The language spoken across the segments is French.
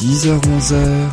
10h-11h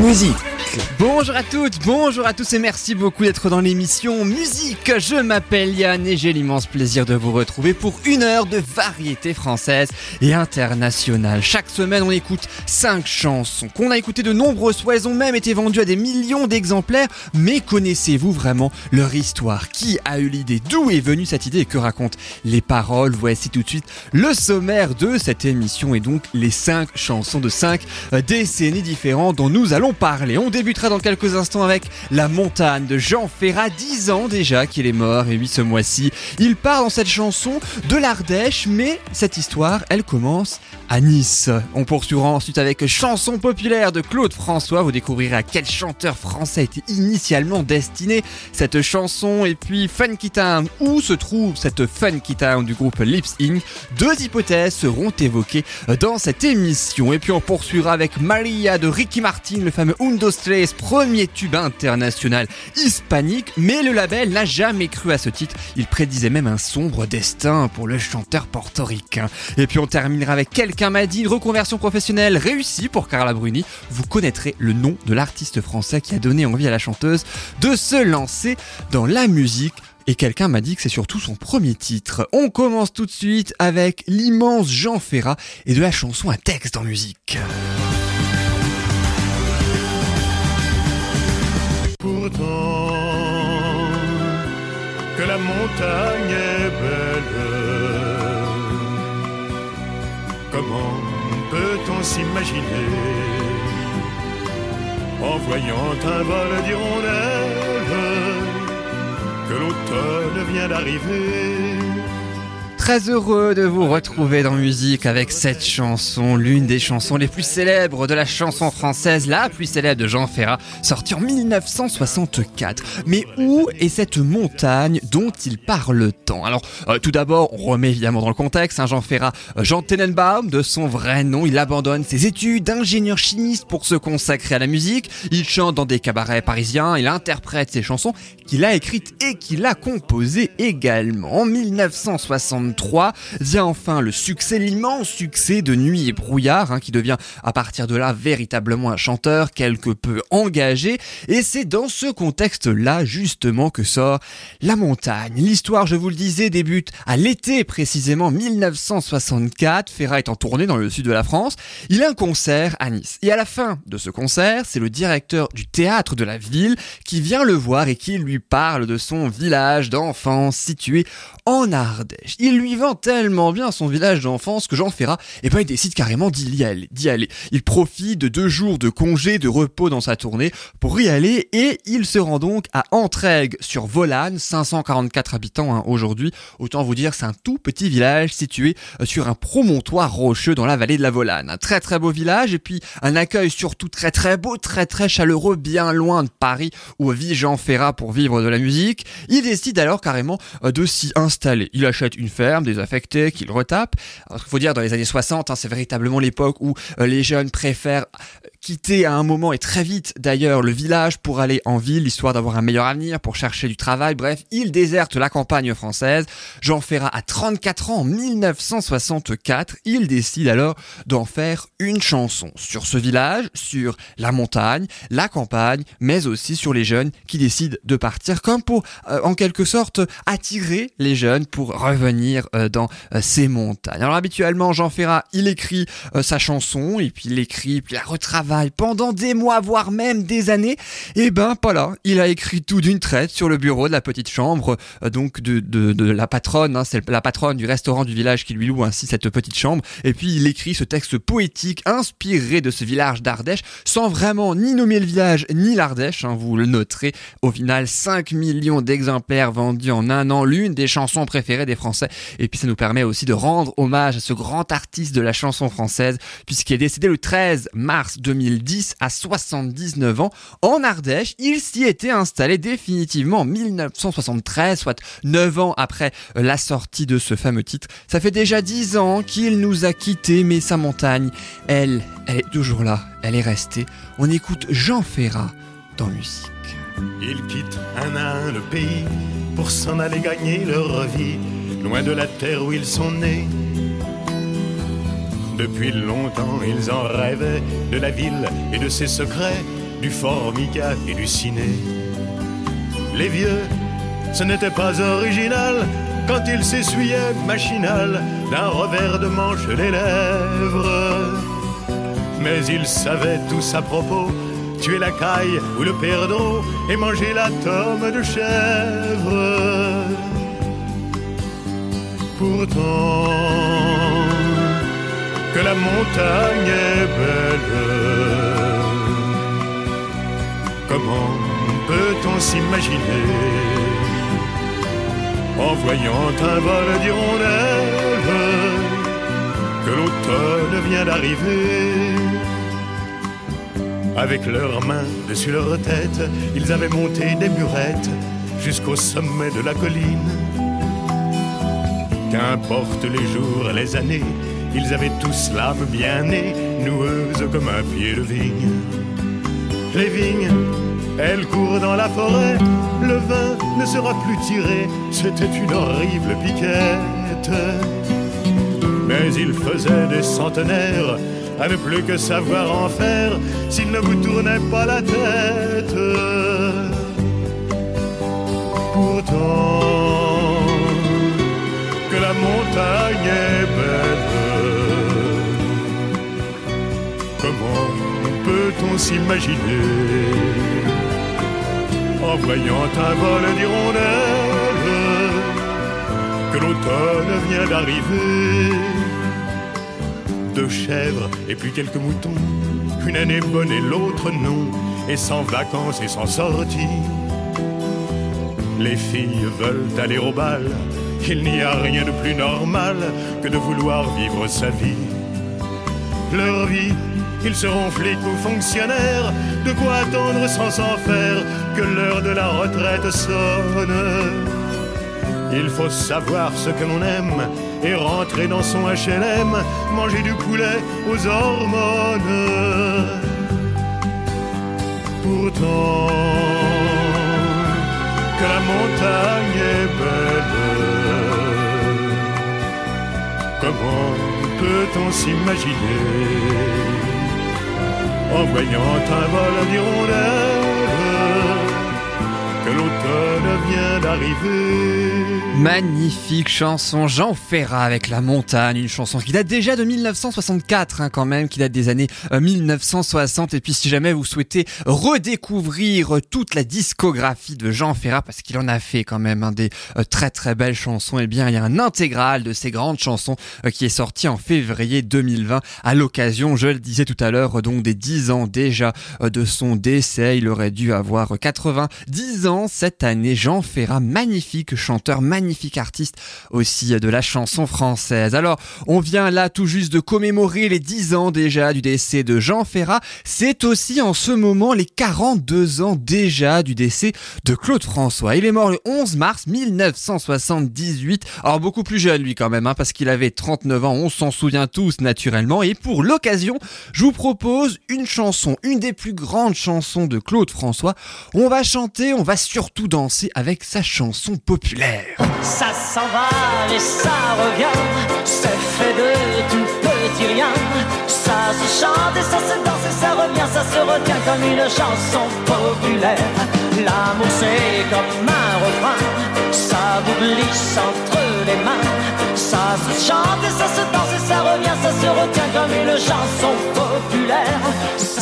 Musique Bonjour à toutes, bonjour à tous et merci beaucoup d'être dans l'émission Musique. Je m'appelle Yann et j'ai l'immense plaisir de vous retrouver pour une heure de variété française et internationale. Chaque semaine, on écoute cinq chansons qu'on a écoutées de nombreuses fois. Elles ont même été vendues à des millions d'exemplaires. Mais connaissez-vous vraiment leur histoire? Qui a eu l'idée? D'où est venue cette idée? Et que racontent les paroles? Voici tout de suite le sommaire de cette émission et donc les cinq chansons de cinq décennies différentes dont nous allons parler. Débutera dans quelques instants avec La montagne de Jean Ferrat, 10 ans déjà qu'il est mort et oui ce mois-ci. Il part dans cette chanson de l'Ardèche, mais cette histoire, elle commence Nice. On poursuivra ensuite avec Chanson populaire de Claude François. Vous découvrirez à quel chanteur français était initialement destiné cette chanson. Et puis Funky Town, où se trouve cette Funky Town du groupe Lips Inc? Deux hypothèses seront évoquées dans cette émission. Et puis on poursuivra avec Maria de Ricky Martin, le fameux Undo Stress, premier tube international hispanique. Mais le label n'a jamais cru à ce titre. Il prédisait même un sombre destin pour le chanteur portoricain. Et puis on terminera avec quelqu'un m'a dit, une reconversion professionnelle réussie pour Carla Bruni. Vous connaîtrez le nom de l'artiste français qui a donné envie à la chanteuse de se lancer dans la musique. Et quelqu'un m'a dit que c'est surtout son premier titre. On commence tout de suite avec l'immense Jean Ferrat et de la chanson à texte en musique. Pourtant, que la montagne est belle s'imaginer. En voyant un vol d'hirondelles que l'automne vient d'arriver Très heureux de vous retrouver dans musique avec cette chanson, l'une des chansons les plus célèbres de la chanson française, la plus célèbre de Jean Ferrat, sortie en 1964. Mais où est cette montagne dont il parle tant? Alors, euh, tout d'abord, on remet évidemment dans le contexte, hein, Jean Ferrat, euh, Jean Tenenbaum, de son vrai nom, il abandonne ses études d'ingénieur chimiste pour se consacrer à la musique. Il chante dans des cabarets parisiens, il interprète ses chansons qu'il a écrites et qu'il a composées également. En 1963, vient enfin le succès, l'immense succès de Nuit et Brouillard, hein, qui devient à partir de là véritablement un chanteur quelque peu engagé. Et c'est dans ce contexte-là justement que sort La Montagne. L'histoire, je vous le disais, débute à l'été précisément 1964. Ferrat est en tournée dans le sud de la France. Il a un concert à Nice. Et à la fin de ce concert, c'est le directeur du théâtre de la ville qui vient le voir et qui lui parle de son village d'enfance situé en Ardèche. Lui tellement bien son village d'enfance que Jean Ferrat, eh ben, il décide carrément d'y aller, aller. Il profite de deux jours de congé, de repos dans sa tournée pour y aller et il se rend donc à Entraigue sur Volane, 544 habitants hein, aujourd'hui. Autant vous dire, c'est un tout petit village situé euh, sur un promontoire rocheux dans la vallée de la Volane. Un très très beau village et puis un accueil surtout très très beau, très très chaleureux, bien loin de Paris où vit Jean Ferrat pour vivre de la musique. Il décide alors carrément euh, de s'y installer. Il achète une ferme, des affectés qu'il retape. Il faut dire, dans les années 60, hein, c'est véritablement l'époque où euh, les jeunes préfèrent quitter à un moment et très vite d'ailleurs le village pour aller en ville, histoire d'avoir un meilleur avenir, pour chercher du travail. Bref, il déserte la campagne française. Jean Ferrat a 34 ans en 1964. Il décide alors d'en faire une chanson sur ce village, sur la montagne, la campagne, mais aussi sur les jeunes qui décident de partir, comme pour euh, en quelque sorte attirer les jeunes pour revenir euh, dans euh, ces montagnes. Alors habituellement, Jean Ferrat, il écrit sa chanson et puis il écrit, puis il la retravaille pendant des mois, voire même des années. Et ben pas il a écrit tout d'une traite sur le bureau de la petite chambre, euh, donc de, de, de la patronne, hein, c'est la patronne du restaurant du village qui lui loue ainsi cette petite chambre. Et puis il écrit ce texte poétique inspiré de ce village d'Ardèche, sans vraiment ni nommer le village ni l'Ardèche. Hein, vous le noterez. Au final, 5 millions d'exemplaires vendus en un an, l'une des chansons préférées des Français. Et puis ça nous permet aussi de rendre hommage à ce grand artiste de la chanson française, puisqu'il est décédé le 13 mars 2000 2010 à 79 ans en Ardèche. Il s'y était installé définitivement en 1973, soit 9 ans après la sortie de ce fameux titre. Ça fait déjà 10 ans qu'il nous a quittés, mais sa montagne, elle, elle est toujours là, elle est restée. On écoute Jean Ferrat dans musique. Ils quittent un à un le pays pour s'en aller gagner leur vie, loin de la terre où ils sont nés. Depuis longtemps, ils en rêvaient de la ville et de ses secrets, du formica et du ciné. Les vieux, ce n'était pas original quand ils s'essuyaient machinal d'un revers de manche les lèvres. Mais ils savaient tous à propos tuer la caille ou le perdreau et manger la tome de chèvre. Pourtant, que la montagne est belle, comment peut-on s'imaginer en voyant un vol d'hirondelles que l'automne vient d'arriver? Avec leurs mains dessus leur tête, ils avaient monté des murettes jusqu'au sommet de la colline. Qu'importe les jours, les années, ils avaient tous l'âme bien née, noueuse comme un pied de vigne. Les vignes, elles courent dans la forêt, le vin ne sera plus tiré, c'était une horrible piquette. Mais ils faisaient des centenaires à ne plus que savoir en faire s'il ne vous tournait pas la tête. Pourtant, que la montagne est belle, comment peut-on s'imaginer en voyant un vol d'hirondelles que l'automne vient d'arriver deux chèvres et puis quelques moutons. Une année bonne et l'autre non, et sans vacances et sans sortie. Les filles veulent aller au bal, il n'y a rien de plus normal que de vouloir vivre sa vie. Leur vie, ils seront flics ou fonctionnaires, de quoi attendre sans s'en faire que l'heure de la retraite sonne. Il faut savoir ce que l'on aime et rentrer dans son HLM, manger du poulet aux hormones. Pourtant, que la montagne est belle, comment peut-on s'imaginer? En voyant un vol d'hirondelles que l'automne vient d'arriver Magnifique chanson, Jean Ferrat avec La Montagne, une chanson qui date déjà de 1964 hein, quand même, qui date des années 1960. Et puis si jamais vous souhaitez redécouvrir toute la discographie de Jean Ferrat, parce qu'il en a fait quand même hein, des euh, très très belles chansons, et eh bien il y a un intégral de ces grandes chansons euh, qui est sorti en février 2020 à l'occasion, je le disais tout à l'heure, donc des 10 ans déjà euh, de son décès. Il aurait dû avoir 90 ans cette année. Jean Ferrat, magnifique chanteur, magnifique artiste aussi de la chanson française. Alors, on vient là tout juste de commémorer les 10 ans déjà du décès de Jean Ferrat. C'est aussi en ce moment les 42 ans déjà du décès de Claude François. Il est mort le 11 mars 1978. Alors, beaucoup plus jeune lui quand même, hein, parce qu'il avait 39 ans. On s'en souvient tous naturellement. Et pour l'occasion, je vous propose une chanson, une des plus grandes chansons de Claude François. On va chanter, on va surtout danser avec sa chanson populaire. Ça s'en va et ça revient, c'est fait de tout petit rien. Ça se chante et ça se danse et ça revient, ça se retient comme une chanson populaire. L'amour c'est comme un refrain, ça vous glisse entre les mains.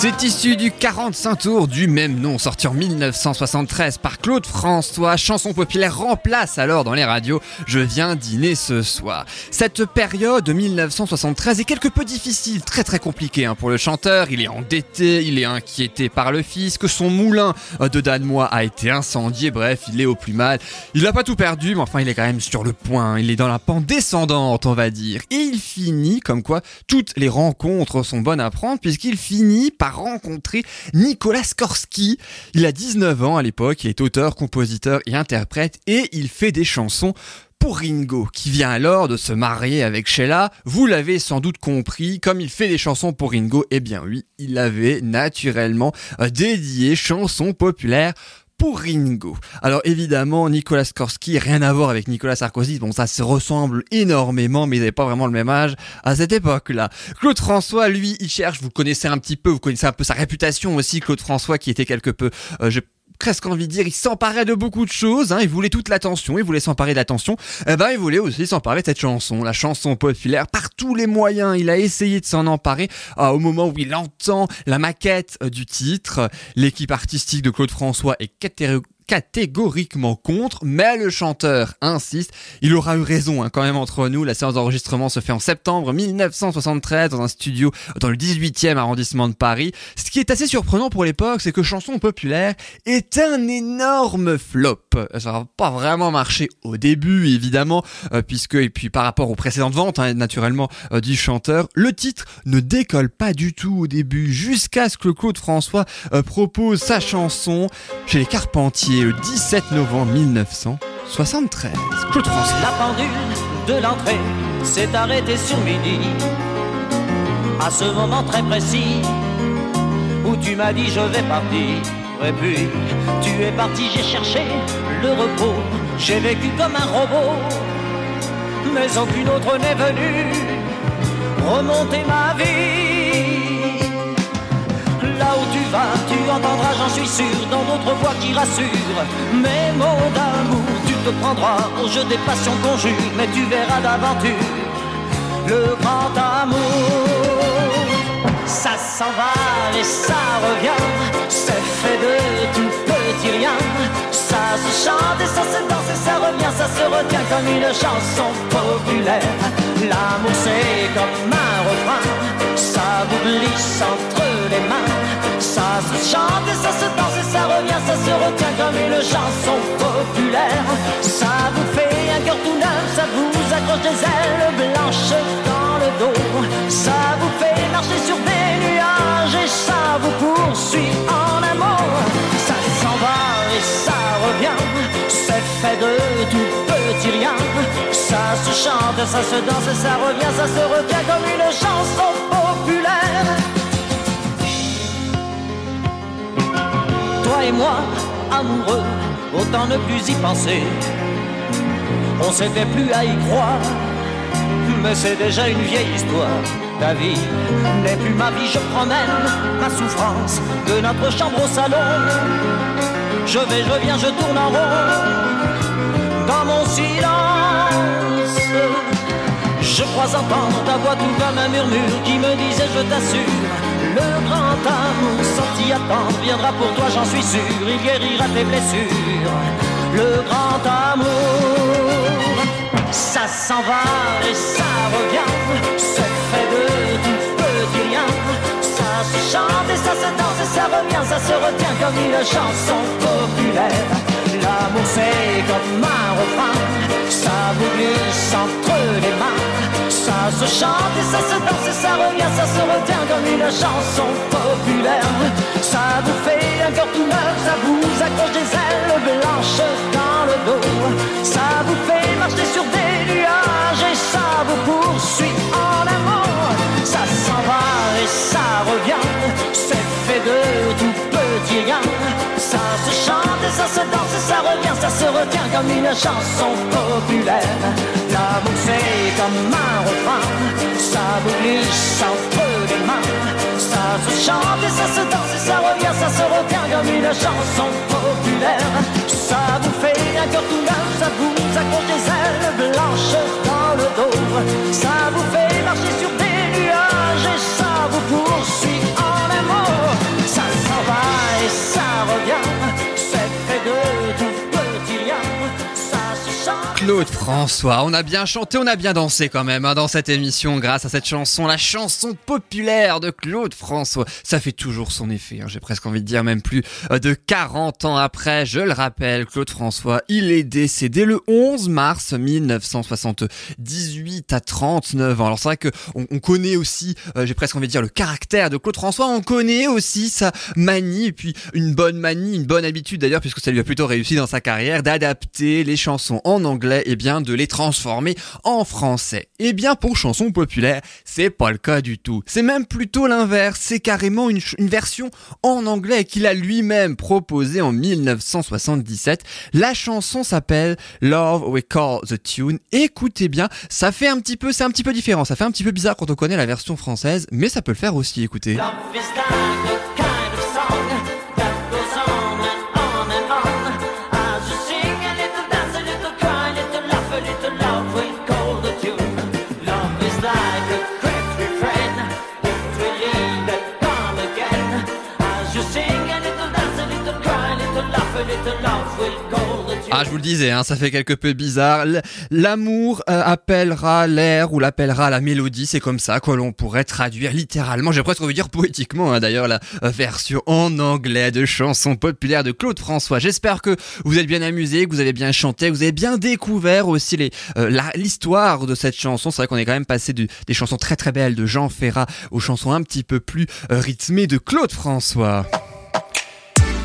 C'est issu du 45 tours du même nom, sorti en 1973 par Claude François. Chanson populaire remplace alors dans les radios Je viens dîner ce soir. Cette période de 1973 est quelque peu difficile, très très compliquée hein, pour le chanteur. Il est endetté, il est inquiété par le fisc, son moulin de Danois a été incendié, bref, il est au plus mal. Il n'a pas tout perdu, mais enfin il est quand même sur le point, il est dans la pente descendante, on va dire. Et il finit, comme quoi toutes les rencontres sont bonnes à prendre, puisqu'il finit par rencontrer Nicolas Skorsky. Il a 19 ans à l'époque, il est auteur, compositeur et interprète et il fait des chansons pour Ringo, qui vient alors de se marier avec Sheila. Vous l'avez sans doute compris, comme il fait des chansons pour Ringo, eh bien oui, il avait naturellement dédié chansons populaires pour Ringo. Alors évidemment, Nicolas Skorsky, rien à voir avec Nicolas Sarkozy, bon ça se ressemble énormément, mais ils n'avaient pas vraiment le même âge à cette époque-là. Claude François, lui, il cherche, vous connaissez un petit peu, vous connaissez un peu sa réputation aussi, Claude François qui était quelque peu, euh, je presque envie de dire, il s'emparait de beaucoup de choses, hein, il voulait toute l'attention, il voulait s'emparer de l'attention, eh ben il voulait aussi s'emparer de cette chanson, la chanson populaire, par tous les moyens, il a essayé de s'en emparer ah, au moment où il entend la maquette euh, du titre, l'équipe artistique de Claude François est catégoriquement contre, mais le chanteur insiste. Il aura eu raison hein, quand même entre nous. La séance d'enregistrement se fait en septembre 1973 dans un studio dans le 18e arrondissement de Paris. Ce qui est assez surprenant pour l'époque, c'est que Chanson populaire est un énorme flop. Ça va pas vraiment marché au début, évidemment, euh, puisque et puis par rapport aux précédentes ventes, hein, naturellement euh, du chanteur, le titre ne décolle pas du tout au début, jusqu'à ce que Claude François euh, propose sa chanson chez les Carpentiers le 17 novembre 1973. Claude François. La pendule de l'entrée s'est arrêtée sur midi. À ce moment très précis où tu m'as dit je vais partir. Et puis tu es parti, j'ai cherché le repos. J'ai vécu comme un robot, mais aucune autre n'est venue remonter ma vie. Tu entendras, j'en suis sûr, dans d'autres voix qui rassurent. Mes mots d'amour, tu te prendras au jeu des passions conjures, mais tu verras d'aventure le grand amour. Ça s'en va et ça revient, c'est fait de tout petit rien. Ça se chante et ça se danse et ça revient, ça se retient comme une chanson populaire. L'amour c'est comme un refrain, ça vous glisse entre Ça se chante et ça se danse et ça revient, ça se retient comme une chanson populaire. Ça vous fait un cœur tout neuf, ça vous accroche des ailes blanches dans le dos. Ça vous fait marcher sur des nuages et ça vous poursuit en amour. Ça s'en va et ça revient, c'est fait de tout petit rien. Ça se chante, ça se danse et ça revient, ça se retient comme une chanson populaire. Et moi, amoureux, autant ne plus y penser. On s'était plus à y croire, mais c'est déjà une vieille histoire. Ta vie n'est plus ma vie, je promène ma souffrance de notre chambre au salon. Je vais, je viens, je tourne en rond dans mon silence. Je crois entendre ta voix tout comme un murmure qui me disait je t'assure. Le grand amour sorti à temps viendra pour toi, j'en suis sûr. Il guérira tes blessures. Le grand amour, ça s'en va et ça revient. C'est fait de tout petit rien. Ça se chante et ça se danse et ça revient, ça se retient comme une chanson populaire. L'amour c'est comme un refrain, ça vous glisse entre les mains. Ça se chante et ça se danse et ça revient, ça se retient comme une chanson populaire. Ça vous fait un cœur tout neuf, ça vous accroche des ailes blanches dans le dos. Ça vous fait marcher sur des nuages et ça vous poursuit en amour. Ça s'en va et ça revient, c'est fait de tout petit rien. Ça se danse ça revient, ça se retient comme une chanson populaire. L'amour c'est comme un refrain, ça vous glisse entre les mains. Ça se chante et ça se danse et ça revient, ça se retient comme une chanson populaire. Ça vous fait un cœur tout neuf, ça vous accroche des ailes blanches dans le dos. Ça vous Claude François, on a bien chanté, on a bien dansé quand même hein, dans cette émission grâce à cette chanson, la chanson populaire de Claude François. Ça fait toujours son effet, hein, j'ai presque envie de dire même plus euh, de 40 ans après, je le rappelle, Claude François, il est décédé le 11 mars 1978 à 39 ans. Alors c'est vrai que on, on connaît aussi, euh, j'ai presque envie de dire le caractère de Claude François, on connaît aussi sa manie et puis une bonne manie, une bonne habitude d'ailleurs puisque ça lui a plutôt réussi dans sa carrière d'adapter les chansons en anglais serait eh bien de les transformer en français. Eh bien pour chanson populaire, c'est pas le cas du tout. C'est même plutôt l'inverse, c'est carrément une, version en anglais qu'il a lui-même proposée en 1977. La chanson s'appelle Love We Call the Tune. Écoutez bien, ça fait un petit peu, c'est un petit peu différent, ça fait un petit peu bizarre quand on connaît la version française, mais ça peut le faire aussi, écoutez. Ah, je vous le disais, hein, ça fait quelque peu bizarre. L'amour euh, appellera l'air ou l'appellera la mélodie, c'est comme ça que l'on pourrait traduire littéralement, j'ai presque envie de dire poétiquement, hein, d'ailleurs, la version en anglais de chanson populaire de Claude François. J'espère que vous êtes bien amusés, que vous avez bien chanté, que vous avez bien découvert aussi les euh, l'histoire de cette chanson. C'est vrai qu'on est quand même passé du- des chansons très très belles de Jean Ferrat aux chansons un petit peu plus euh, rythmées de Claude François.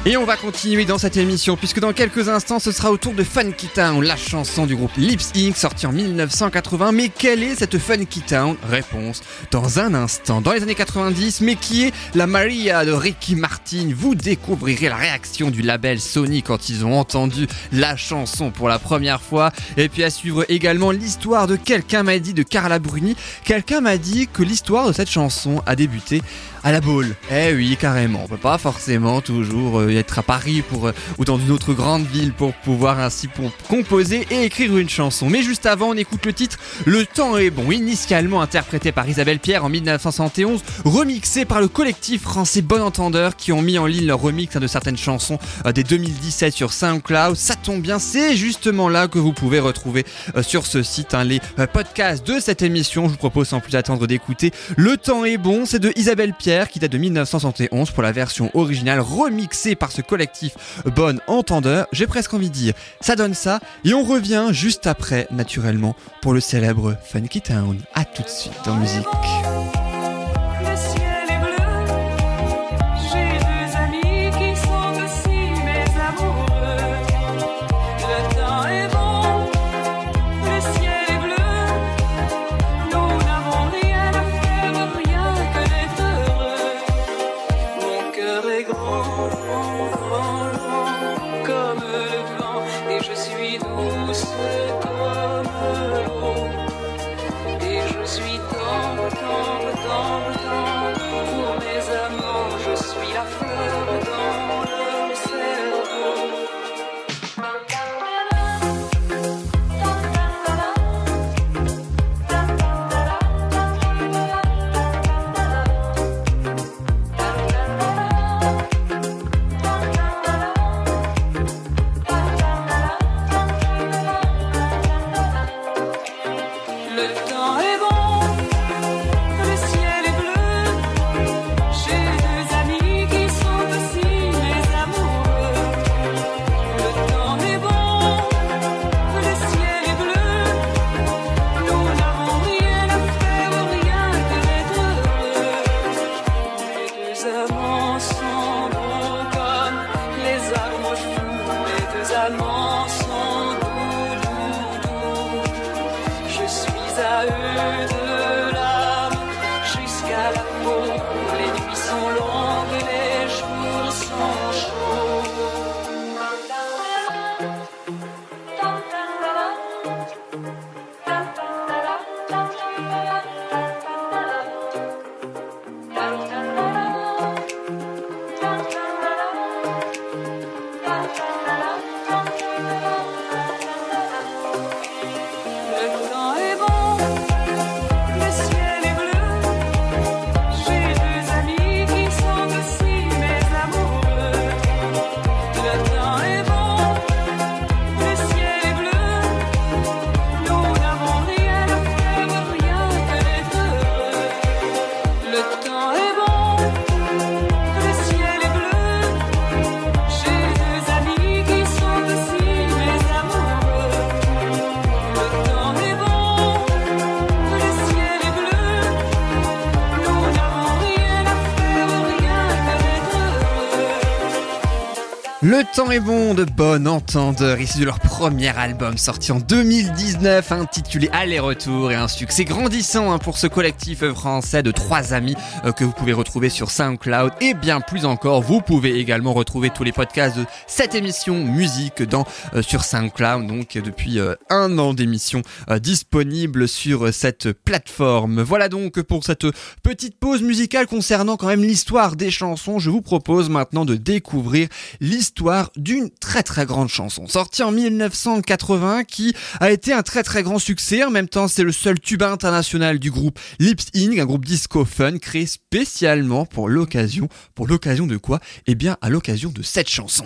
Et on va continuer dans cette émission puisque dans quelques instants ce sera au tour de Funky Town, la chanson du groupe Lips Inc. sortie en 1980. Mais quelle est cette Funky Town Réponse dans un instant. Dans les années 90, mais qui est la Maria de Ricky Martin Vous découvrirez la réaction du label Sony quand ils ont entendu la chanson pour la première fois. Et puis à suivre également l'histoire de quelqu'un m'a dit de Carla Bruni. Quelqu'un m'a dit que l'histoire de cette chanson a débuté à la boule. Eh oui, carrément. On peut pas forcément toujours euh, être à Paris euh, ou dans une autre grande ville pour pouvoir ainsi composer et écrire une chanson. Mais juste avant, on écoute le titre Le temps est bon, initialement interprété par Isabelle Pierre en 1971, remixé par le collectif français Bon Entendeur qui ont mis en ligne leur remix hein, de certaines chansons euh, dès 2017 sur SoundCloud. Ça tombe bien, c'est justement là que vous pouvez retrouver sur ce site hein, les podcasts de cette émission. Je vous propose sans plus attendre d'écouter Le temps est bon, c'est de Isabelle Pierre qui date de 1971 pour la version originale remixée par ce collectif Bon Entendeur. J'ai presque envie de dire, ça donne ça et on revient juste après naturellement pour le célèbre Funky Town. À tout de suite en musique. Et je suis Le temps est bon de bonne entendeur, issu de leur premier album sorti en 2019 intitulé Aller-retour et un succès grandissant hein, pour ce collectif français de trois amis euh, que vous pouvez retrouver sur SoundCloud et bien plus encore, vous pouvez également retrouver tous les podcasts de cette émission musique dans euh, sur SoundCloud donc depuis euh, un an d'émission disponible sur cette plateforme. Voilà donc pour cette petite pause musicale concernant quand même l'histoire des chansons, je vous propose maintenant de découvrir l'histoire d'une très très grande chanson, sortie en 1980 qui a été un très très grand succès. En même temps, c'est le seul tube international du groupe Lips Inc., un groupe disco fun créé spécialement pour l'occasion. Pour l'occasion de quoi? Eh bien, à l'occasion de cette chanson.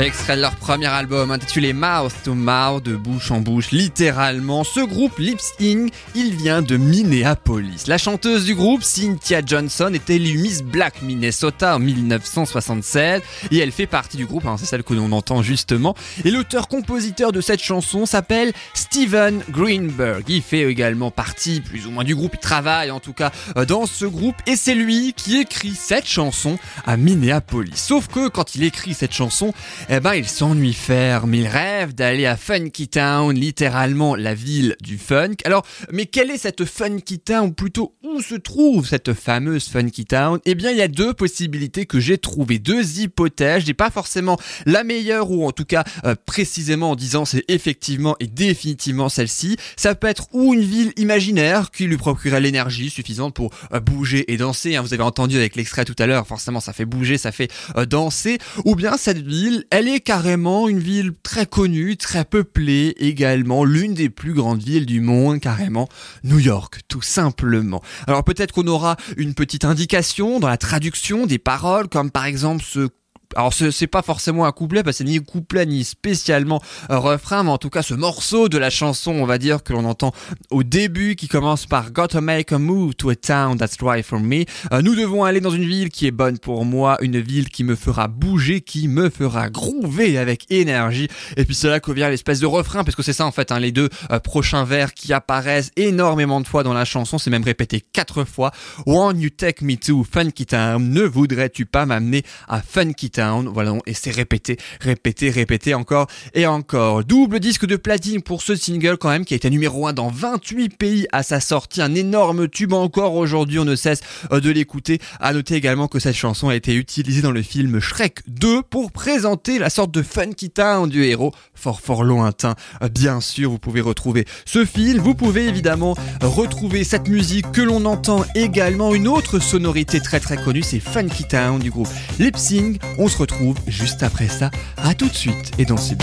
Extrait de leur premier album intitulé Mouth to Mouth, de bouche en bouche, littéralement. Ce groupe Lips Inc., il vient de Minneapolis. La chanteuse du groupe, Cynthia Johnson, est élue Miss Black Minnesota en 1976 et elle fait partie du groupe, hein, c'est celle que l'on entend justement. Et l'auteur-compositeur de cette chanson s'appelle Steven Greenberg. Il fait également partie plus ou moins du groupe, il travaille en tout cas euh, dans ce groupe et c'est lui qui écrit cette chanson à Minneapolis. Sauf que quand il écrit cette chanson, eh ben il s'ennuie ferme, il rêve d'aller à Funky Town, littéralement la ville du funk. Alors, mais quelle est cette Funky Town, ou plutôt où se trouve cette fameuse Funky Town? Eh bien, il y a deux possibilités que j'ai trouvées, deux hypothèses. J'ai pas forcément la meilleure ou en tout cas euh, précisément en disant c'est effectivement et définitivement celle-ci. Ça peut être ou une ville imaginaire qui lui procurait l'énergie suffisante pour euh, bouger et danser. hein. Vous avez entendu avec l'extrait tout à l'heure, forcément ça fait bouger, ça fait euh, danser. Ou bien cette ville, elle est carrément une ville très connue, très peuplée également, l'une des plus grandes villes du monde, carrément New York, tout simplement. Alors peut-être qu'on aura une petite indication dans la traduction des paroles, comme par exemple ce alors ce- c'est pas forcément un couplet parce que c'est ni couplet ni spécialement refrain, mais en tout cas ce morceau de la chanson, on va dire que l'on entend au début, qui commence par Gotta make a move to a town that's right for me. Euh, nous devons aller dans une ville qui est bonne pour moi, une ville qui me fera bouger, qui me fera groover avec énergie. Et puis c'est là que vient l'espèce de refrain, parce que c'est ça en fait, hein, les deux euh, prochains vers qui apparaissent énormément de fois dans la chanson, c'est même répété quatre fois. Won't you take me to Funky Town? Ne voudrais-tu pas m'amener à Funky Town? Voilà, et c'est répété, répété, répété encore et encore. Double disque de platine pour ce single quand même qui a été numéro 1 dans 28 pays à sa sortie. Un énorme tube encore aujourd'hui, on ne cesse euh, de l'écouter. À noter également que cette chanson a été utilisée dans le film Shrek 2 pour présenter la sorte de Funky Town du héros fort fort lointain. Euh, Bien sûr, vous pouvez retrouver ce film. Vous pouvez évidemment retrouver cette musique que l'on entend également. Une autre sonorité très très connue, c'est Funky Town du groupe Lip Sync. On se retrouve juste après ça. À tout de suite et dans ce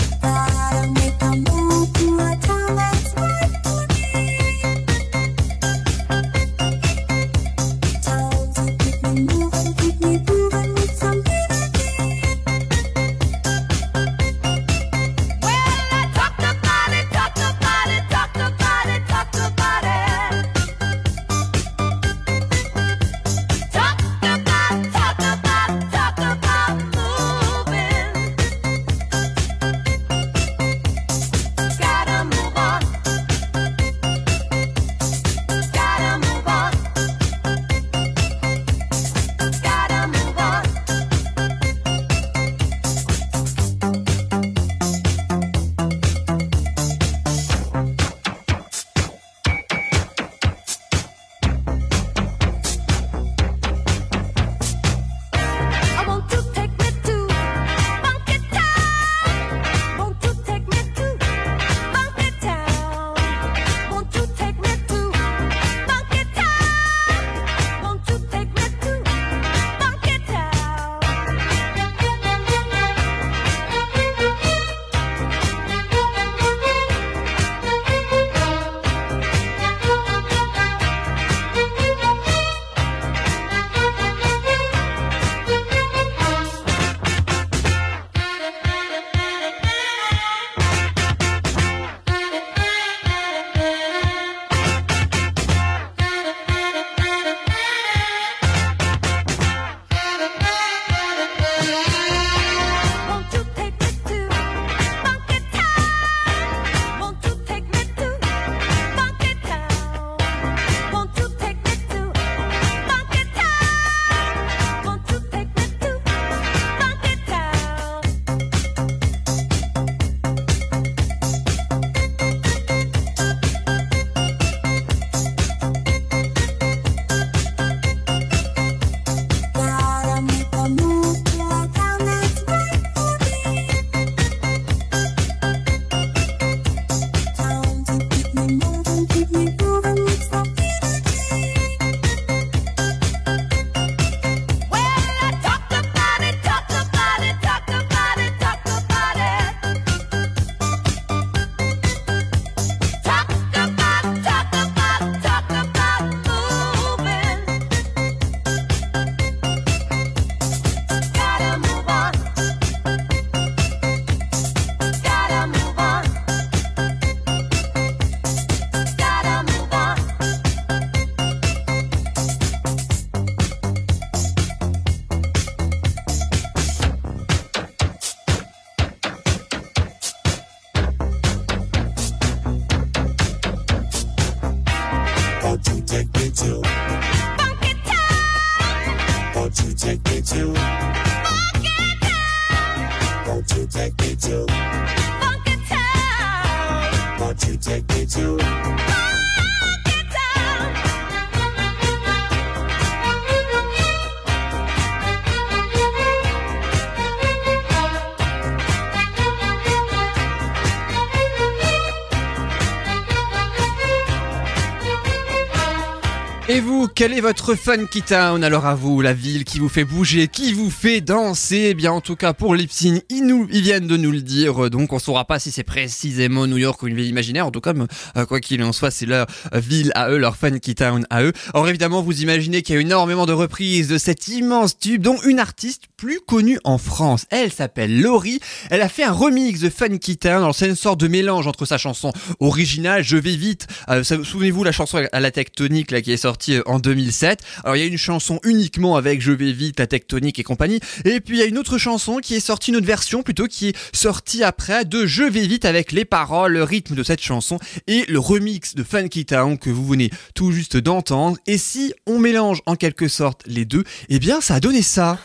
Et vous, quel est votre funky town alors à vous, la ville qui vous fait bouger, qui vous fait danser. Eh bien en tout cas pour Lipsin, ils, viennent de nous le dire, donc on saura pas si c'est précisément New York ou une ville imaginaire, en tout cas euh, quoi qu'il en soit c'est leur euh, ville à eux, leur funky town à eux. Alors évidemment vous imaginez qu'il y a énormément de reprises de cet immense tube, dont une artiste plus connue en France. Elle s'appelle Laurie, elle a fait un remix de Funky Town, alors c'est une sorte de mélange entre sa chanson originale, Je vais vite, euh, souvenez-vous la chanson à la tectonique là qui est sortie euh, en 2007. Alors il y a une chanson uniquement avec Je vais vite, la tectonique et compagnie. Et puis il y a une autre chanson qui est sortie, une autre version plutôt, qui est sortie après de Je vais vite avec les paroles, le rythme de cette chanson et le remix de Funky Town que vous venez tout juste d'entendre. Et si on mélange en quelque sorte les deux, eh bien ça a donné ça.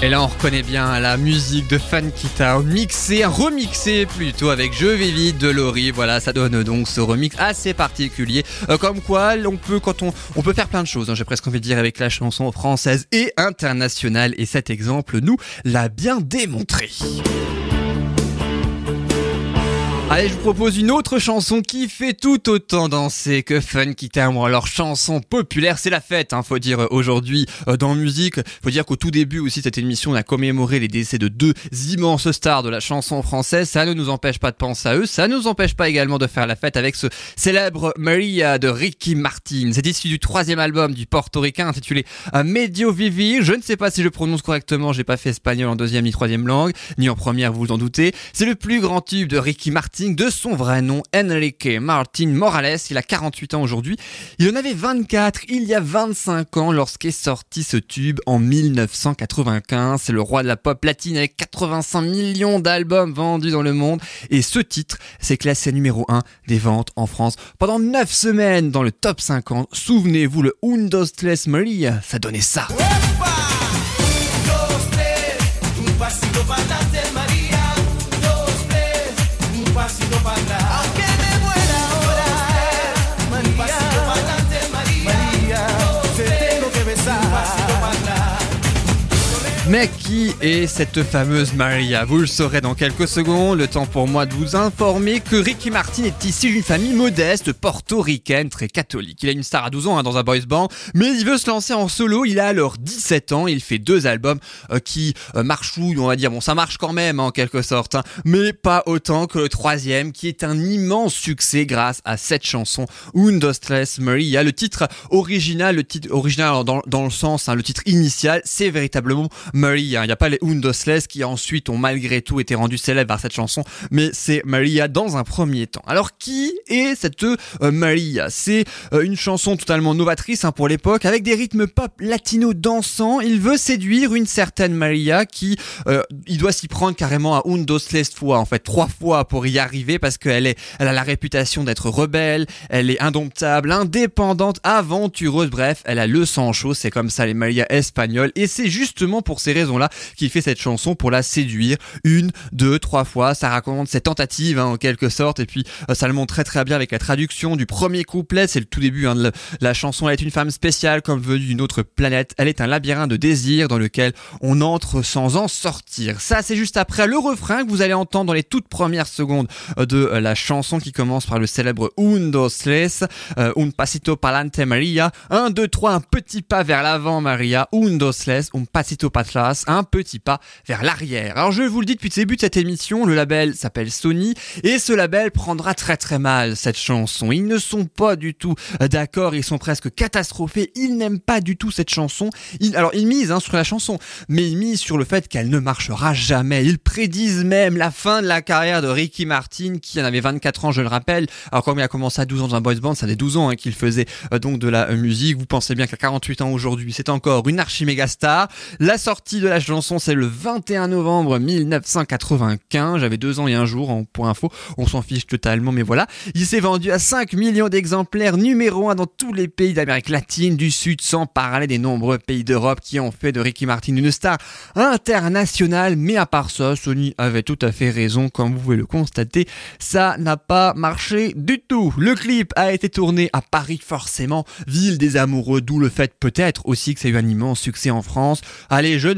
Et là, on reconnaît bien la musique de Town, mixée, remixée plutôt avec Je vais vite de Laurie. Voilà, ça donne donc ce remix assez particulier. Euh, comme quoi, on peut, quand on, on peut faire plein de choses, hein, j'ai presque envie de dire, avec la chanson française et internationale. Et cet exemple nous l'a bien démontré. Allez, je vous propose une autre chanson qui fait tout autant danser que Funky Town. Alors, chanson populaire, c'est la fête, hein, faut dire aujourd'hui euh, dans musique. Faut dire qu'au tout début aussi cette émission, on a commémoré les décès de deux immenses stars de la chanson française. Ça ne nous empêche pas de penser à eux. Ça ne nous empêche pas également de faire la fête avec ce célèbre Maria de Ricky Martin. C'est issu du troisième album du portoricain intitulé euh, Medio Vivi. Je ne sais pas si je prononce correctement. J'ai pas fait espagnol en deuxième ni troisième langue, ni en première, vous vous en doutez. C'est le plus grand tube de Ricky Martin, de son vrai nom, Enrique Martin Morales. Il a 48 ans aujourd'hui. Il en avait 24 il y a 25 ans lorsqu'est sorti ce tube en 1995. C'est le roi de la pop latine avec 85 millions d'albums vendus dans le monde. Et ce titre s'est classé numéro 1 des ventes en France pendant 9 semaines dans le top 50. Souvenez-vous, le Un, Maria, ça donnait ça. Mais qui est cette fameuse Maria? Vous le saurez dans quelques secondes. Le temps pour moi de vous informer que Ricky Martin est issu d'une famille modeste portoricaine très catholique. Il a une star à 12 ans hein, dans un boys band, mais il veut se lancer en solo. Il a alors 17 ans. Il fait deux albums euh, qui euh, marchouillent, on va dire. Bon, ça marche quand même hein, en quelque sorte, hein, mais pas autant que le troisième, qui est un immense succès grâce à cette chanson Un dos tres Maria. Le titre original, le titre original dans, dans le sens, le titre initial, c'est véritablement Maria. Il n'y a pas les Undosles qui ensuite ont malgré tout été rendus célèbres par cette chanson, mais c'est Maria dans un premier temps. Alors qui est cette euh, Maria? C'est euh, une chanson totalement novatrice hein, pour l'époque, avec des rythmes pop latino dansants. Il veut séduire une certaine Maria qui, euh, il doit s'y prendre carrément à Undosles fois, en fait trois fois pour y arriver parce qu'elle est, elle a la réputation d'être rebelle, elle est indomptable, indépendante, aventureuse, bref, elle a le sang chaud, c'est comme ça les Maria espagnoles, et c'est justement pour ces raisons-là qu'il fait cette chanson pour la séduire une, deux, trois fois. Ça raconte cette tentative hein, en quelque sorte, et puis euh, ça le montre très très bien avec la traduction du premier couplet. C'est le tout début hein, de la, chanson. Elle est une femme spéciale comme venue d'une autre planète. Elle est un labyrinthe de désirs dans lequel on entre sans en sortir. Ça, c'est juste après le refrain que vous allez entendre dans les toutes premières secondes euh, de euh, la chanson qui commence par le célèbre Un, dos, un pasito pa'lante Maria, un, deux, trois, un petit pas vers l'avant Maria, un, dos, tres, un pasito pa Un petit pas vers l'arrière. Alors je vous le dis depuis le début de cette émission, le label s'appelle Sony et ce label prendra très très mal cette chanson. Ils ne sont pas du tout d'accord, ils sont presque catastrophés, ils n'aiment pas du tout cette chanson. Alors ils misent hein, sur la chanson, mais ils misent sur le fait qu'elle ne marchera jamais. Ils prédisent même la fin de la carrière de Ricky Martin qui en avait 24 ans, je le rappelle. Alors comme il a commencé à 12 ans dans un boys band, ça fait 12 ans hein, qu'il faisait euh, donc de la euh, musique. Vous pensez bien qu'à 48 ans aujourd'hui, c'est encore une archi méga star. La sortie de la chanson, c'est le 21 novembre 1995. J'avais deux ans et un jour, en point info. On s'en fiche totalement, mais voilà. Il s'est vendu à 5 millions d'exemplaires, numéro 1 dans tous les pays d'Amérique latine, du Sud, sans parler des nombreux pays d'Europe qui ont fait de Ricky Martin une star internationale. Mais à part ça, Sony avait tout à fait raison, comme vous pouvez le constater. Ça n'a pas marché du tout. Le clip a été tourné à Paris, forcément, ville des amoureux, d'où le fait peut-être aussi que ça a eu un immense succès en France. Allez, je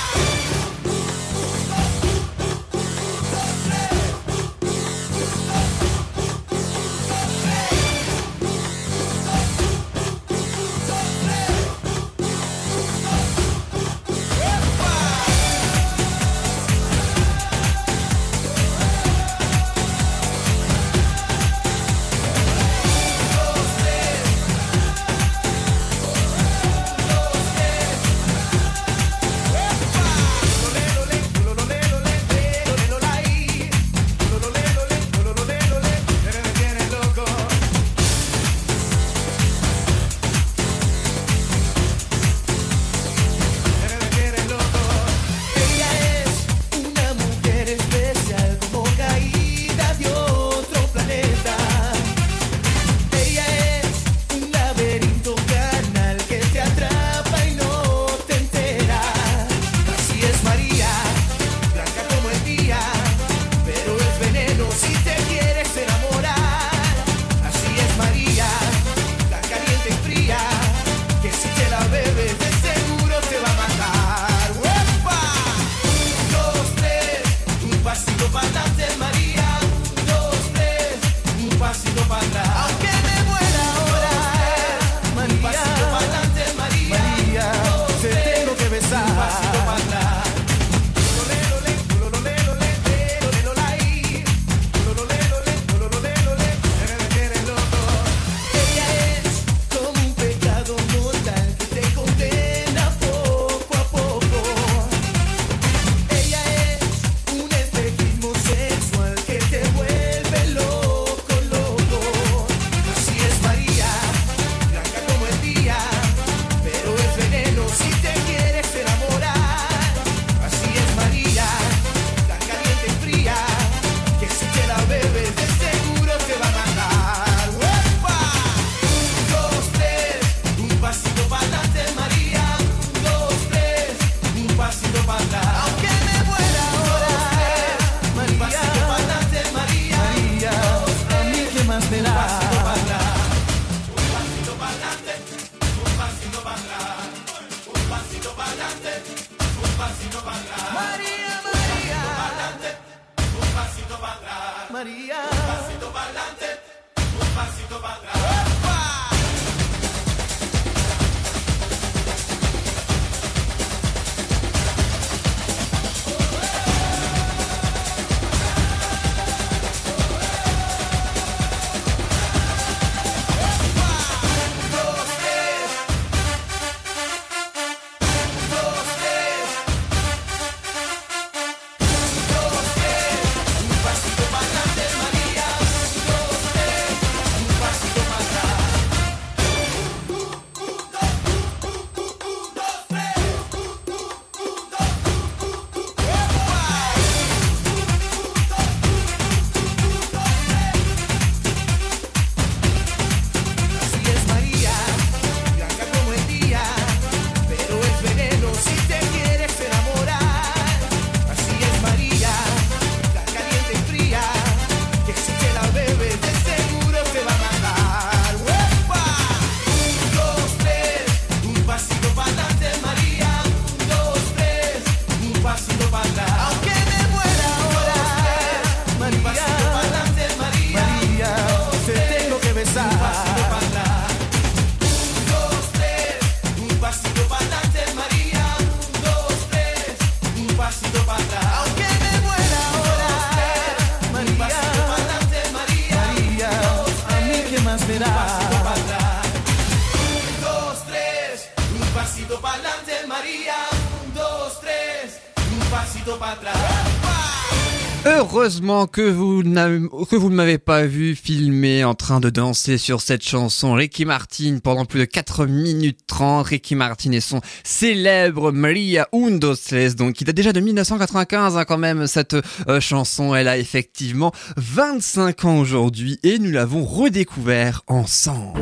Que vous, ne m'avez pas vu filmer en train de danser sur cette chanson. Ricky Martin pendant plus de 4 minutes 30. Ricky Martin et son célèbre Maria Un, dos, tres, donc qui date déjà de 1995 hein, quand même cette euh, chanson. Elle a effectivement 25 ans aujourd'hui et nous l'avons redécouvert ensemble.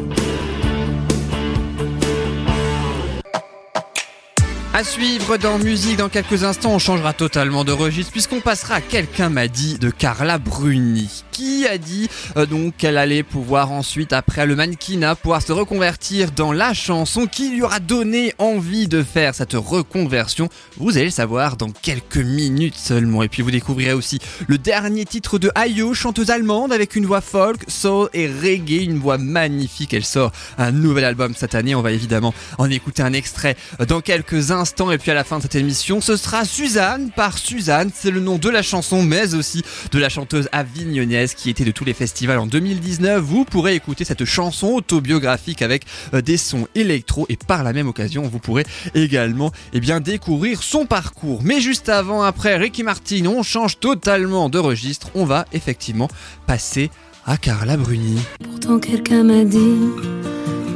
À suivre dans musique dans quelques instants, on changera totalement de registre puisqu'on passera à quelqu'un m'a dit de Carla Bruni qui a dit euh, donc qu'elle allait pouvoir ensuite après le mannequinat pouvoir se reconvertir dans la chanson qui lui aura donné envie de faire cette reconversion? Vous allez le savoir dans quelques minutes seulement et puis vous découvrirez aussi le dernier titre de Ayo, chanteuse allemande avec une voix folk, soul et reggae, une voix magnifique. Elle sort un nouvel album cette année. On va évidemment en écouter un extrait dans quelques instants et puis à la fin de cette émission, ce sera Suzanne par Suzanne. C'est le nom de la chanson, mais aussi de la chanteuse avignonnaise qui était de tous les festivals en 2019. Vous pourrez écouter cette chanson autobiographique avec euh, des sons électro et par la même occasion, vous pourrez également eh bien découvrir son parcours. Mais juste avant, après Ricky Martin, on change totalement de registre. On va effectivement passer à Carla Bruni. Pourtant quelqu'un m'a dit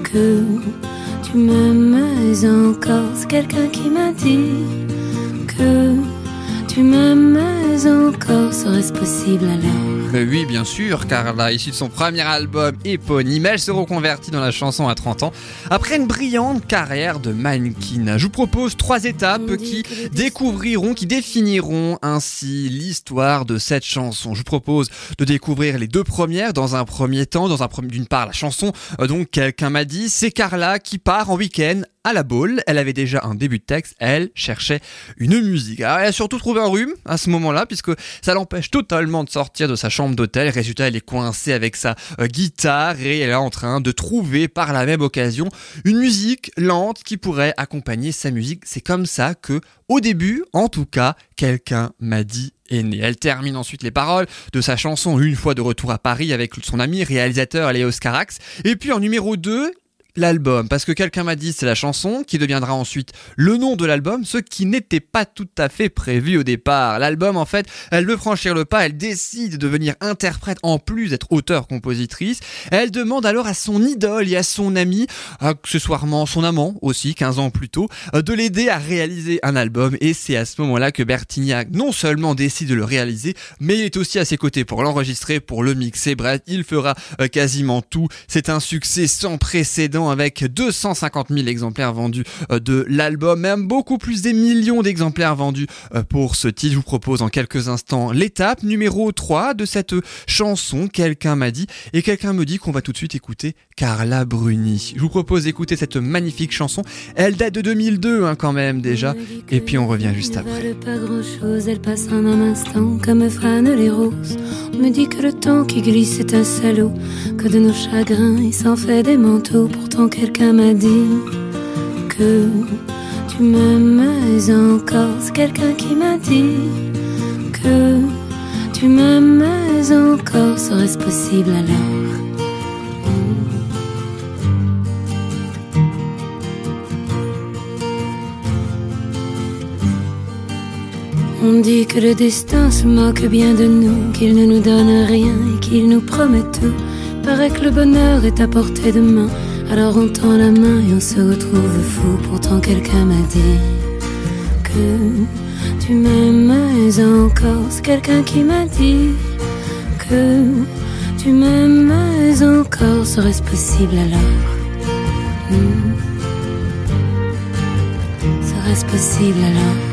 que tu m'aimais encore. C'est quelqu'un qui m'a dit que tu m'aimais encore. Serait-ce possible alors Mais oui, bien sûr, Carla, issue de son premier album éponyme, elle se reconvertit dans la chanson à 30 ans après une brillante carrière de mannequin. Je vous propose trois étapes qui découvriront, qui définiront ainsi l'histoire de cette chanson. Je vous propose de découvrir les deux premières dans un premier temps. Dans un d'une part, la chanson, euh, donc quelqu'un m'a dit, c'est Carla qui part en week-end à la boule. Elle avait déjà un début de texte, elle cherchait une musique. Alors elle a surtout trouvé un rhume à ce moment-là, puisque ça l'empêche totalement de sortir de sa chambre d'hôtel. Résultat, elle est coincée avec sa euh, guitare et elle est en train de trouver par la même occasion une musique lente qui pourrait accompagner sa musique. C'est comme ça que, au début, en tout cas, quelqu'un m'a dit né. Elle termine ensuite les paroles de sa chanson une fois de retour à Paris avec son ami réalisateur Léos Carax. Et puis en numéro 2, l'album, parce que quelqu'un m'a dit c'est la chanson qui deviendra ensuite le nom de l'album, ce qui n'était pas tout à fait prévu au départ. L'album, en fait, elle veut franchir le pas, elle décide de devenir interprète en plus d'être auteur-compositrice. Elle demande alors à son idole et à son ami, accessoirement son amant aussi, 15 ans plus tôt, de l'aider à réaliser un album. Et c'est à ce moment-là que Bertignac non seulement décide de le réaliser, mais il est aussi à ses côtés pour l'enregistrer, pour le mixer. Bref, il fera euh, quasiment tout. C'est un succès sans précédent avec 250 000 exemplaires vendus euh, de l'album, même beaucoup plus des millions d'exemplaires vendus euh, pour ce titre. Je vous propose en quelques instants l'étape numéro 3 de cette chanson, quelqu'un m'a dit, et quelqu'un me dit qu'on va tout de suite écouter Carla Bruni. Je vous propose d'écouter cette magnifique chanson. Elle date de 2002 hein, quand même déjà, et puis on revient juste après. valent pas grand chose, elle passe en un instant comme fanent les roses. On me dit que le temps qui glisse est un salaud, que de nos chagrins il s'en fait des manteaux. Pourtant quelqu'un m'a dit que tu m'aimais encore. C'est quelqu'un qui m'a dit que tu m'aimais encore. Serait-ce possible alors? On dit que le destin se moque bien de nous, qu'il ne nous donne rien et qu'il nous promet tout. Paraît que le bonheur est à portée de main, alors on tend la main et on se retrouve fou. Pourtant quelqu'un m'a dit que tu m'aimais encore. C'est quelqu'un qui m'a dit que tu m'aimais encore. Serait-ce possible alors? Hmm. Serait-ce possible alors?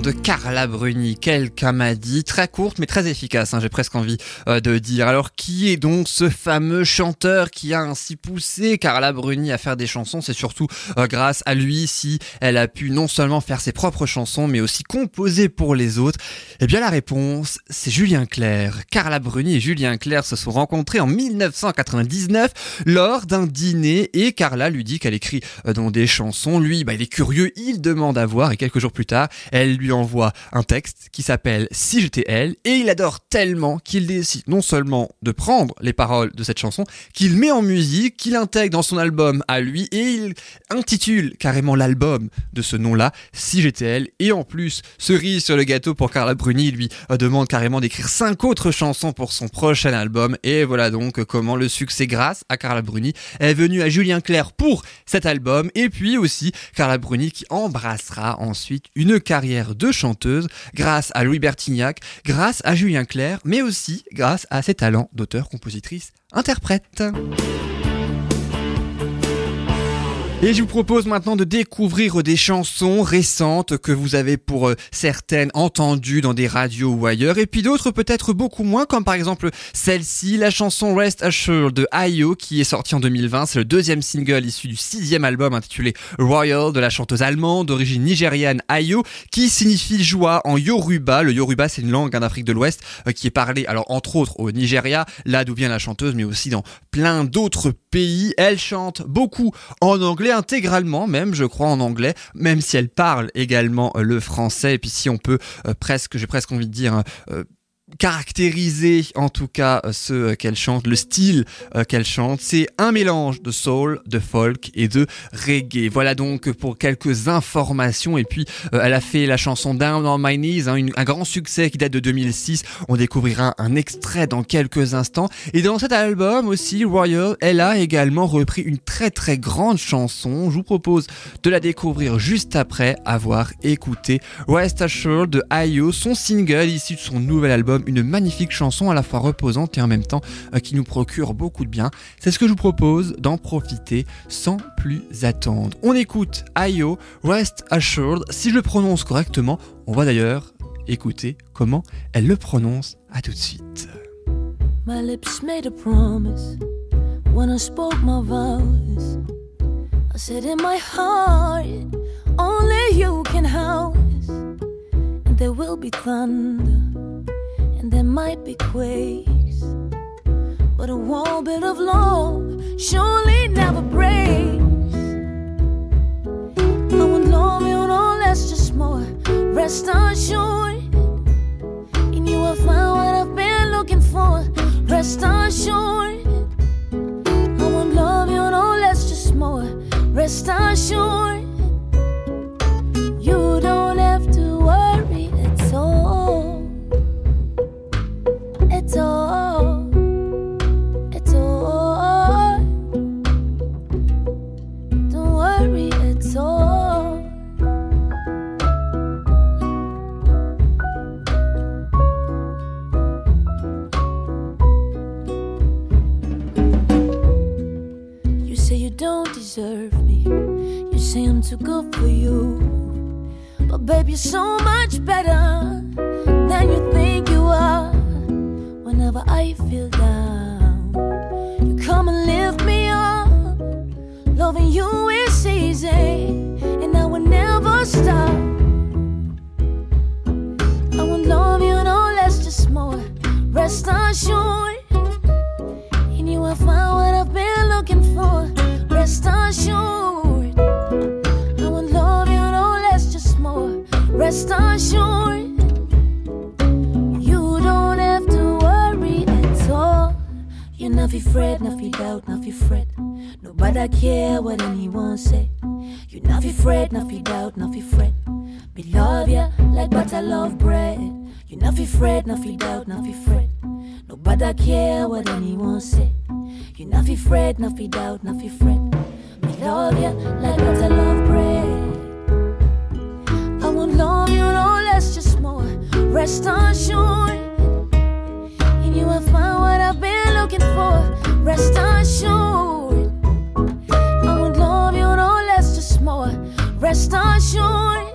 De Carla Bruni, quelqu'un m'a dit, très courte mais très efficace, hein, j'ai presque envie euh, de dire. Alors qui est donc ce fameux chanteur qui a ainsi poussé Carla Bruni à faire des chansons? C'est surtout euh, grâce à lui si elle a pu non seulement faire ses propres chansons mais aussi composer pour les autres. Eh bien la réponse, c'est Julien Clerc. Carla Bruni et Julien Clerc se sont rencontrés en 1999 lors d'un dîner et Carla lui dit qu'elle écrit euh, dans des chansons. Lui, bah, il est curieux, il demande à voir et quelques jours plus tard, lui envoie un texte qui s'appelle Si j'étais elle et il adore tellement qu'il décide non seulement de prendre les paroles de cette chanson, qu'il met en musique, qu'il intègre dans son album à lui et il intitule carrément l'album de ce nom-là, Si j'étais elle. Et en plus, cerise sur le gâteau pour Carla Bruni, lui demande carrément d'écrire cinq autres chansons pour son prochain album. Et voilà donc comment le succès grâce à Carla Bruni est venu à Julien Clerc pour cet album. Et puis aussi Carla Bruni qui embrassera ensuite une carrière de chanteuse grâce à Louis Bertignac, grâce à Julien Clerc, mais aussi grâce à ses talents d'auteur, compositrice, interprète. Et je vous propose maintenant de découvrir des chansons récentes que vous avez pour euh, certaines entendues dans des radios ou ailleurs, et puis d'autres peut-être beaucoup moins, comme par exemple celle-ci, la chanson Rest Assured de Ayo, qui est sortie en 2020. C'est le deuxième single issu du sixième album intitulé Royal de la chanteuse allemande d'origine nigériane Ayo, qui signifie joie en Yoruba. Le Yoruba, c'est une langue en Afrique de l'Ouest euh, qui est parlée, alors entre autres au Nigeria, là d'où vient la chanteuse, mais aussi dans plein d'autres pays. Elle chante beaucoup en anglais, intégralement même, je crois, en anglais, même si elle parle également euh, le français. Et puis si on peut euh, presque, j'ai presque envie de dire, euh, caractériser en tout cas euh, ce euh, qu'elle chante, le style euh, qu'elle chante, c'est un mélange de soul, de folk et de reggae. Voilà donc pour quelques informations et puis elle a fait la chanson Down on My Knees, hein, un grand succès qui date de 2006. On découvrira un extrait dans quelques instants et dans cet album aussi Royal, elle a également repris une très très grande chanson. Je vous propose de la découvrir juste après avoir écouté Rest Assured de Ayo, son single issu de son nouvel album, une magnifique chanson à la fois reposante et en même temps euh, qui nous procure beaucoup de bien. C'est ce que je vous propose d'en profiter sans plus attendre. On écoute Ayo, Rest Assured. Si je le prononce correctement, on va d'ailleurs écouter comment elle le prononce. À tout de suite. My lips made a promise when I spoke my vows. I said in my heart, only you can house. And there will be thunder, and there might be quakes. But a wall built of love surely never breaks. I won't love you, no, that's just more. Rest assured. In you I found what I've been looking for. Rest assured, I won't love you no less, just more. Rest assured, you don't I'm too good for you. But babe, you're so much better than you think you are. Whenever I feel down, you come and lift me up. Loving you is easy, and I will never stop. I won't love you no less, just more. Rest assured. Fi fret. Nobody care what anyone say. You not fi fret, not fi doubt, not fi fret. Me love ya like butter love bread. You not fi fret, not fi doubt, not fi fret. Nobody care what anyone say. You not fi fret, not fi doubt, not fi fret. Me love ya like butter love bread. I won't love you no less, just more. Rest assured. You I find what I've been looking for. Rest assured. I won't love you no less, just more. Rest assured.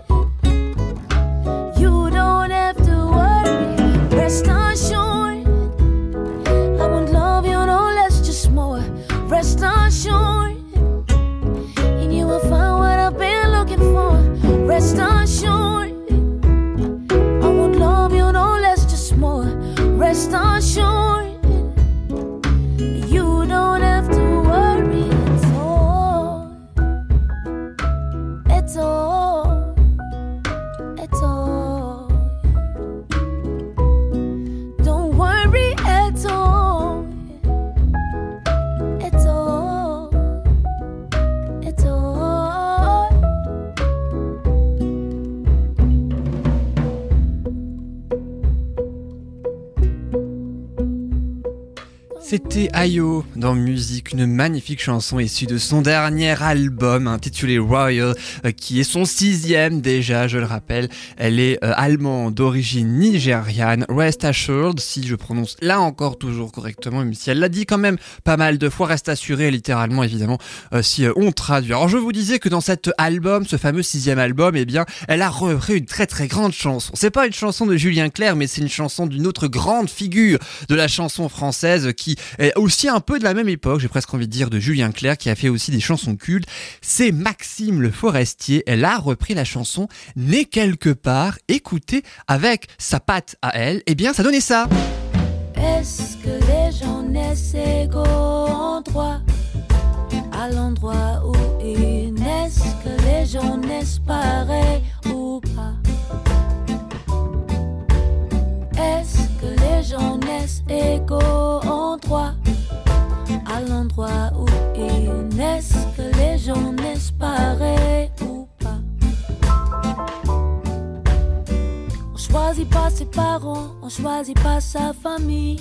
C'était Ayo dans Musique, une magnifique chanson issue de son dernier album intitulé Royal, euh, qui est son sixième déjà, je le rappelle. Elle est euh, allemande d'origine nigériane, Rest Assured, si je prononce là encore toujours correctement, même si elle l'a dit quand même pas mal de fois, reste assuré littéralement évidemment, euh, si on traduit. Alors je vous disais que dans cet album, ce fameux sixième album, eh bien, elle a repris une très très grande chanson. C'est pas une chanson de Julien Clerc, mais c'est une chanson d'une autre grande figure de la chanson française qui est aussi un peu de la même époque, j'ai presque envie de dire de Julien Clerc qui a fait aussi des chansons cultes. C'est Maxime Le Forestier. Elle a repris la chanson Né quelque part. Écoutez avec sa patte à elle. Eh bien, ça donnait ça. Est-ce que les gens naissent égaux en droit? À l'endroit où ils naissent Que les gens naissent pareils ou pas? Est-ce que les gens naissent égaux en droit? À l'endroit où ils naissent Que les gens naissent ou pas On choisit pas ses parents, on choisit pas sa famille.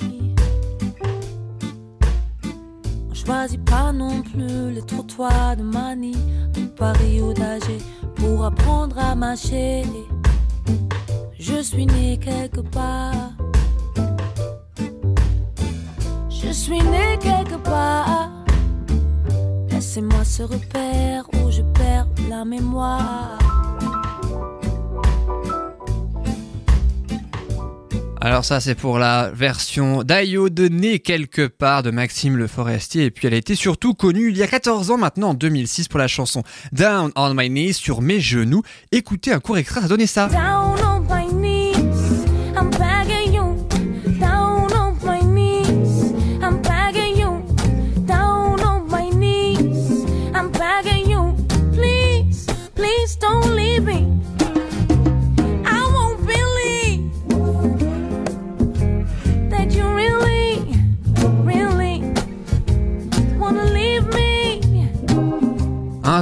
On choisit pas non plus les trottoirs de Manille, de Paris ou d'Alger pour apprendre à marcher. Je suis né quelque part. Je suis né quelque part. Laissez-moi ce repère où je perds la mémoire. Alors ça c'est pour la version d'Ayo de Né quelque part de Maxime Le Forestier et puis elle a été surtout connue il y a 14 ans maintenant en 2006 pour la chanson Down on my knees sur mes genoux. Écoutez un court extrait, ça donnait ça. Down on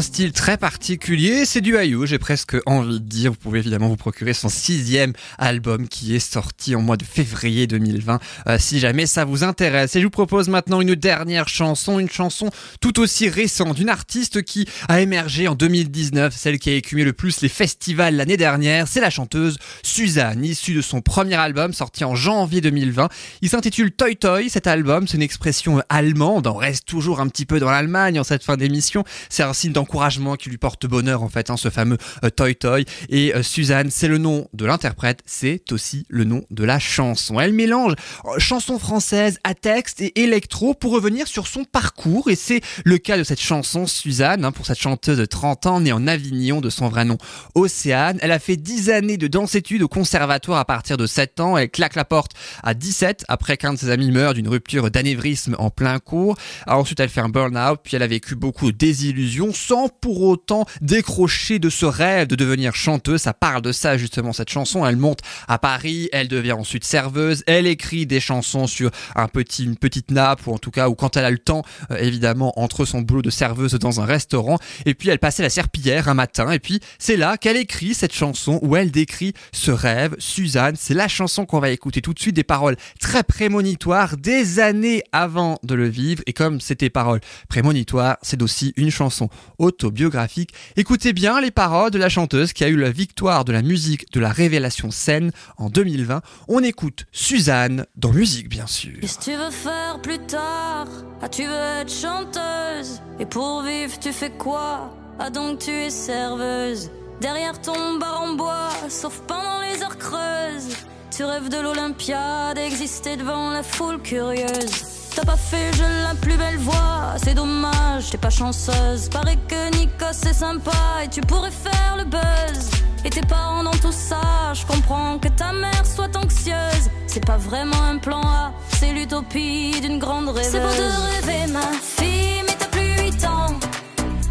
Un style très particulier, c'est du Ayo, j'ai presque envie de dire. Vous pouvez évidemment vous procurer son sixième album qui est sorti en mois de février 2020, euh, si jamais ça vous intéresse. Et je vous propose maintenant une dernière chanson, une chanson tout aussi récente, d'une artiste qui a émergé en 2019, celle qui a écumé le plus les festivals l'année dernière, c'est la chanteuse Suzanne, issue de son premier album sorti en janvier 2020. Il s'intitule Toy Toy, cet album, c'est une expression allemande, on reste toujours un petit peu dans l'Allemagne en cette fin d'émission, c'est un signe d'encouragement qui lui porte bonheur en fait, hein, ce fameux euh, Toy Toy. Et euh, Suzanne, c'est le nom de l'interprète, c'est aussi le nom de la chanson. Elle mélange euh, chanson française à texte et électro pour revenir sur son parcours. Et c'est le cas de cette chanson Suzanne, hein, pour cette chanteuse de 30 ans née en Avignon de son vrai nom Océane. Elle a fait 10 années de danse-études au conservatoire à partir de 7 ans. Elle claque la porte à 17 après qu'un de ses amis meurt d'une rupture d'anévrisme en plein cours. Alors, ensuite, elle fait un burn-out, puis elle a vécu beaucoup de désillusions sans pour autant décrocher de ce rêve de devenir chanteuse. Ça parle de ça justement cette chanson. Elle monte à Paris, elle devient ensuite serveuse, elle écrit des chansons sur un petit, une petite nappe ou en tout cas ou quand elle a le temps euh, évidemment entre son boulot de serveuse dans un restaurant et puis elle passait la serpillière un matin et puis c'est là qu'elle écrit cette chanson où elle décrit ce rêve. Suzanne, c'est la chanson qu'on va écouter tout de suite des paroles très prémonitoires des années avant de le vivre et comme c'était paroles prémonitoires, c'est aussi une chanson autobiographique. Écoutez bien les paroles de la chanteuse qui a eu la victoire de la musique de la révélation scène en 2020. On écoute Suzanne dans musique bien sûr. Qu'est-ce que tu veux faire plus tard? Ah, tu veux être chanteuse? Et pour vivre, tu fais quoi? Ah, donc tu es serveuse Derrière ton bar en bois, sauf pendant les heures creuses Tu rêves de l'Olympiade, exister devant la foule curieuse T'as pas fait je la plus belle voix, c'est dommage, t'es pas chanceuse. Paraît que Nikos c'est sympa et tu pourrais faire le buzz. Et tes parents dans tout ça, je comprends que ta mère soit anxieuse. C'est pas vraiment un plan A, c'est l'utopie d'une grande rêveuse. C'est beau de rêver ma fille, mais t'as plus 8 ans.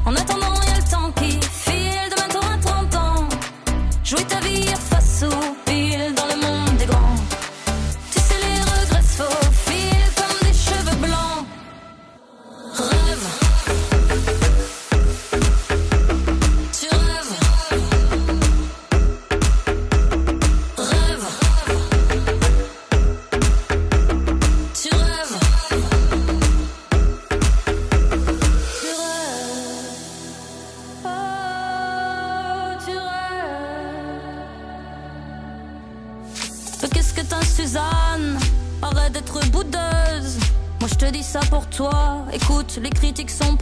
En attendant y a le temps qui file, demain t'auras 30 ans. Jouer ta vie à face ou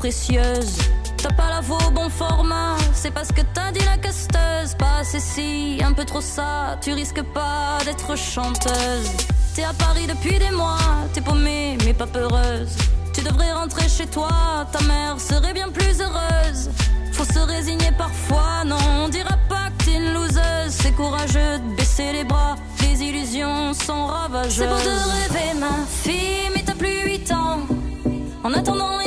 T'as pas la voix au bon format. C'est parce que t'as dit la casteuse. Pas assez si, un peu trop ça. Tu risques pas d'être chanteuse. T'es à Paris depuis des mois. T'es paumée mais pas peureuse. Tu devrais rentrer chez toi. Ta mère serait bien plus heureuse. Faut se résigner parfois, non, on dira pas que t'es une loseuse. C'est courageux de baisser les bras, les illusions sont ravageuses. C'est beau de rêver, ma fille, mais t'as plus 8 ans. En attendant,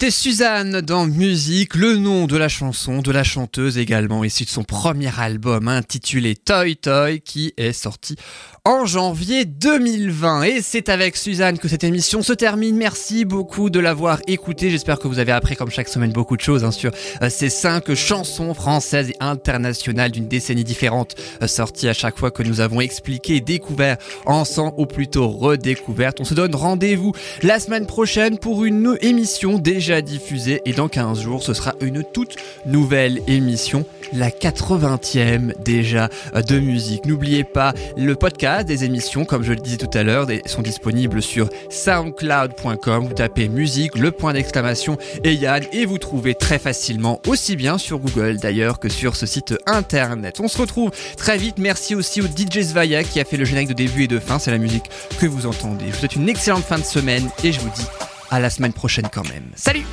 C'était Suzanne dans Musique, le nom de la chanson, de la chanteuse également, issu de son premier album intitulé Toy Toy qui est sorti en janvier 2020. Et c'est avec Suzanne que cette émission se termine. Merci beaucoup de l'avoir écoutée. J'espère que vous avez appris comme chaque semaine beaucoup de choses hein, sur euh, ces cinq chansons françaises et internationales d'une décennie différente euh, sorties à chaque fois que nous avons expliqué et découvert ensemble ou plutôt redécouverte. On se donne rendez-vous la semaine prochaine pour une émission déjà diffusée et dans 15 jours ce sera une toute nouvelle émission, la 80e déjà euh, de musique. N'oubliez pas le podcast des émissions comme je le disais tout à l'heure sont disponibles sur soundcloud.com. Vous tapez musique, le point d'exclamation et Yann et vous trouvez très facilement aussi bien sur Google d'ailleurs que sur ce site internet. On se retrouve très vite. Merci aussi au DJ Svaya qui a fait le générique de début et de fin. C'est la musique que vous entendez. Je vous souhaite une excellente fin de semaine et je vous dis à la semaine prochaine quand même. Salut